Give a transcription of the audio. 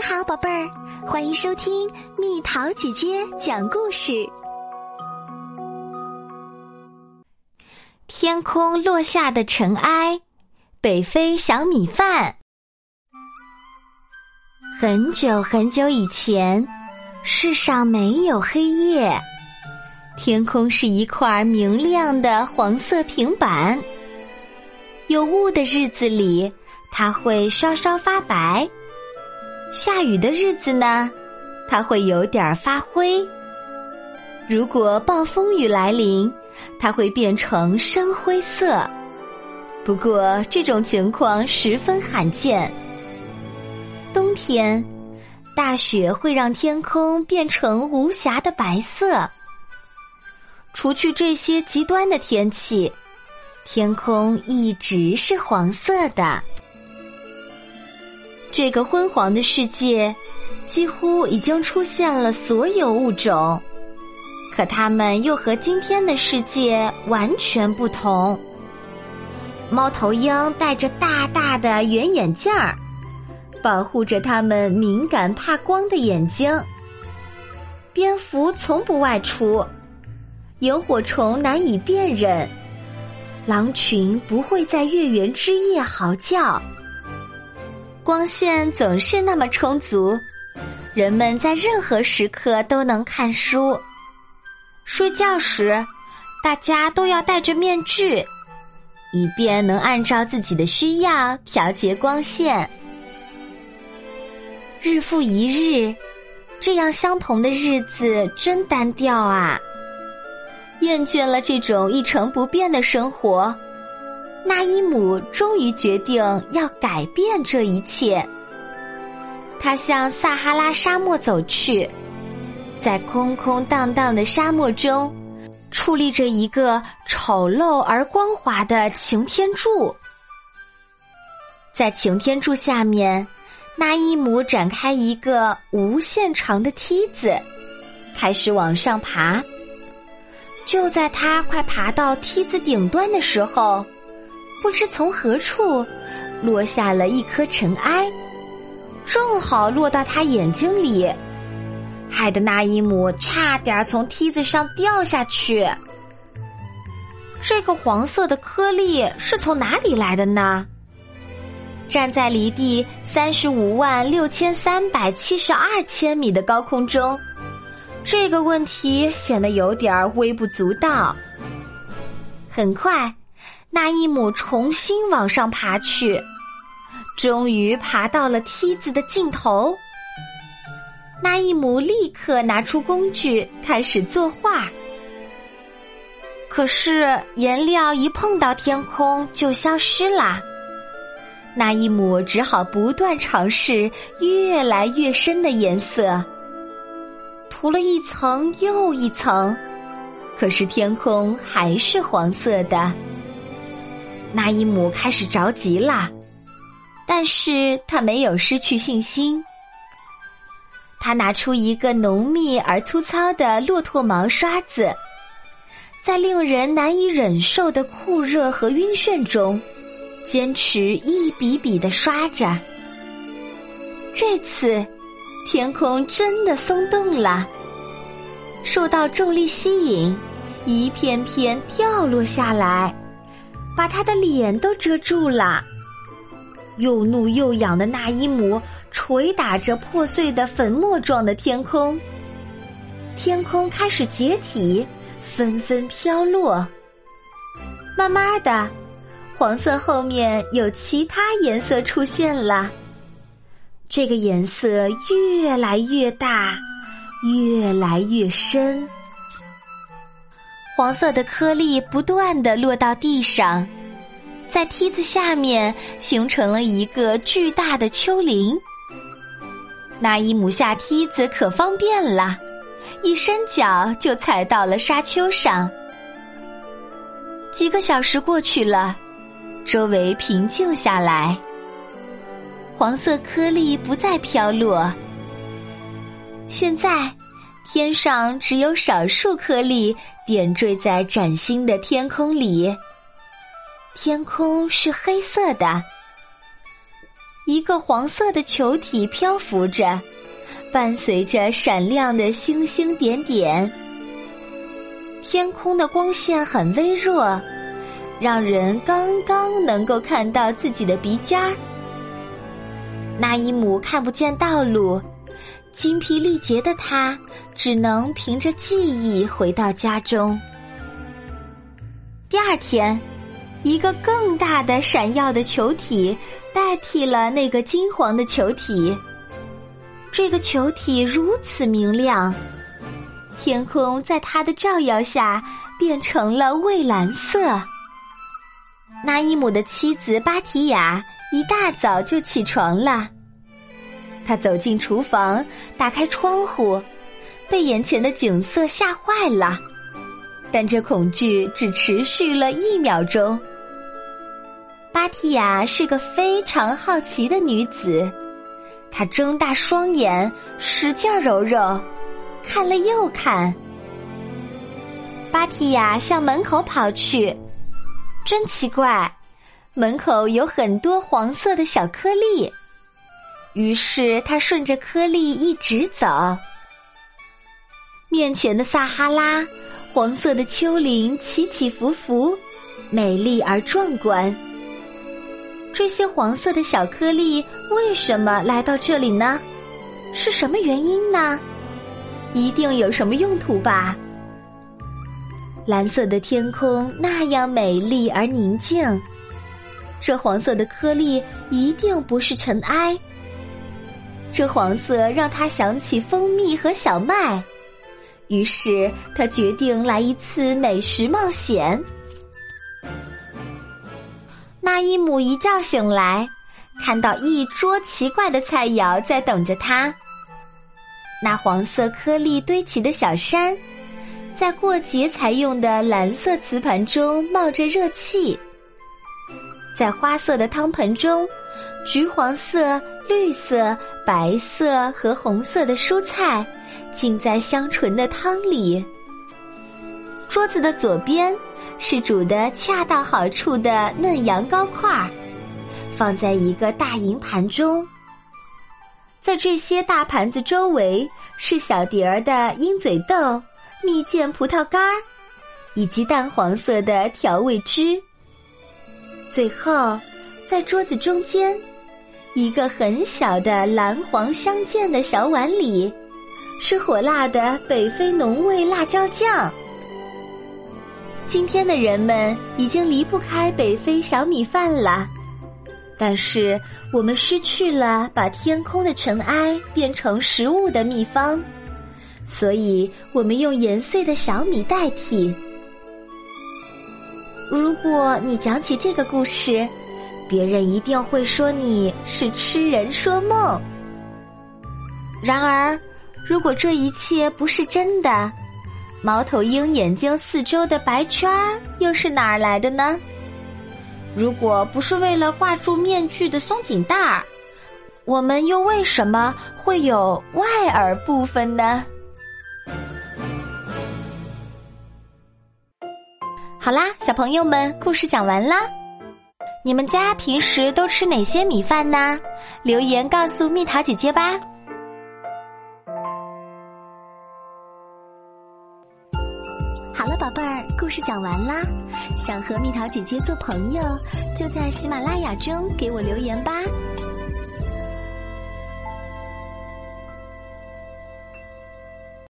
你好，宝贝儿，欢迎收听蜜桃姐姐讲故事。天空落下的尘埃，北非小米饭。很久很久以前，世上没有黑夜，天空是一块明亮的黄色平板。有雾的日子里，它会稍稍发白。下雨的日子呢，它会有点发灰。如果暴风雨来临，它会变成深灰色。不过这种情况十分罕见。冬天，大雪会让天空变成无瑕的白色。除去这些极端的天气，天空一直是黄色的。这个昏黄的世界，几乎已经出现了所有物种，可它们又和今天的世界完全不同。猫头鹰戴着大大的圆眼镜儿，保护着它们敏感怕光的眼睛。蝙蝠从不外出，萤火虫难以辨认，狼群不会在月圆之夜嚎叫。光线总是那么充足，人们在任何时刻都能看书。睡觉时，大家都要戴着面具，以便能按照自己的需要调节光线。日复一日，这样相同的日子真单调啊！厌倦了这种一成不变的生活。那伊姆终于决定要改变这一切。他向撒哈拉沙漠走去，在空空荡荡的沙漠中，矗立着一个丑陋而光滑的擎天柱。在擎天柱下面，那伊姆展开一个无限长的梯子，开始往上爬。就在他快爬到梯子顶端的时候，不知从何处落下了一颗尘埃，正好落到他眼睛里，害得那伊姆差点从梯子上掉下去。这个黄色的颗粒是从哪里来的呢？站在离地三十五万六千三百七十二千米的高空中，这个问题显得有点微不足道。很快。那伊姆重新往上爬去，终于爬到了梯子的尽头。那一姆立刻拿出工具开始作画，可是颜料一碰到天空就消失啦。那一姆只好不断尝试越来越深的颜色，涂了一层又一层，可是天空还是黄色的。那伊姆开始着急了，但是他没有失去信心。他拿出一个浓密而粗糙的骆驼毛刷子，在令人难以忍受的酷热和晕眩中，坚持一笔笔的刷着。这次，天空真的松动了，受到重力吸引，一片片掉落下来。把他的脸都遮住了。又怒又痒的那伊姆捶打着破碎的粉末状的天空，天空开始解体，纷纷飘落。慢慢的，黄色后面有其他颜色出现了。这个颜色越来越大，越来越深。黄色的颗粒不断的落到地上，在梯子下面形成了一个巨大的丘陵。那伊姆下梯子可方便了，一伸脚就踩到了沙丘上。几个小时过去了，周围平静下来，黄色颗粒不再飘落。现在。天上只有少数颗粒点缀在崭新的天空里，天空是黑色的。一个黄色的球体漂浮着，伴随着闪亮的星星点点。天空的光线很微弱，让人刚刚能够看到自己的鼻尖儿。那一姆看不见道路，精疲力竭的他只能凭着记忆回到家中。第二天，一个更大的闪耀的球体代替了那个金黄的球体。这个球体如此明亮，天空在它的照耀下变成了蔚蓝色。那伊姆的妻子巴提亚一大早就起床了，他走进厨房，打开窗户，被眼前的景色吓坏了。但这恐惧只持续了一秒钟。巴提亚是个非常好奇的女子，她睁大双眼，使劲揉揉，看了又看。巴提亚向门口跑去，真奇怪，门口有很多黄色的小颗粒。于是他顺着颗粒一直走，面前的撒哈拉。黄色的丘陵起起伏伏，美丽而壮观。这些黄色的小颗粒为什么来到这里呢？是什么原因呢？一定有什么用途吧。蓝色的天空那样美丽而宁静，这黄色的颗粒一定不是尘埃。这黄色让他想起蜂蜜和小麦。于是他决定来一次美食冒险。那伊姆一觉醒来，看到一桌奇怪的菜肴在等着他。那黄色颗粒堆起的小山，在过节才用的蓝色瓷盘中冒着热气。在花色的汤盆中，橘黄色、绿色、白色和红色的蔬菜。浸在香醇的汤里。桌子的左边是煮的恰到好处的嫩羊羔块儿，放在一个大银盘中。在这些大盘子周围是小碟儿的鹰嘴豆、蜜饯葡萄干儿，以及淡黄色的调味汁。最后，在桌子中间，一个很小的蓝黄相间的小碗里。是火辣的北非浓味辣椒酱。今天的人们已经离不开北非小米饭了，但是我们失去了把天空的尘埃变成食物的秘方，所以我们用研碎的小米代替。如果你讲起这个故事，别人一定会说你是痴人说梦。然而。如果这一切不是真的，猫头鹰眼睛四周的白圈儿又是哪儿来的呢？如果不是为了挂住面具的松紧带儿，我们又为什么会有外耳部分呢？好啦，小朋友们，故事讲完啦。你们家平时都吃哪些米饭呢？留言告诉蜜桃姐姐吧。好了，宝贝儿，故事讲完啦。想和蜜桃姐姐做朋友，就在喜马拉雅中给我留言吧。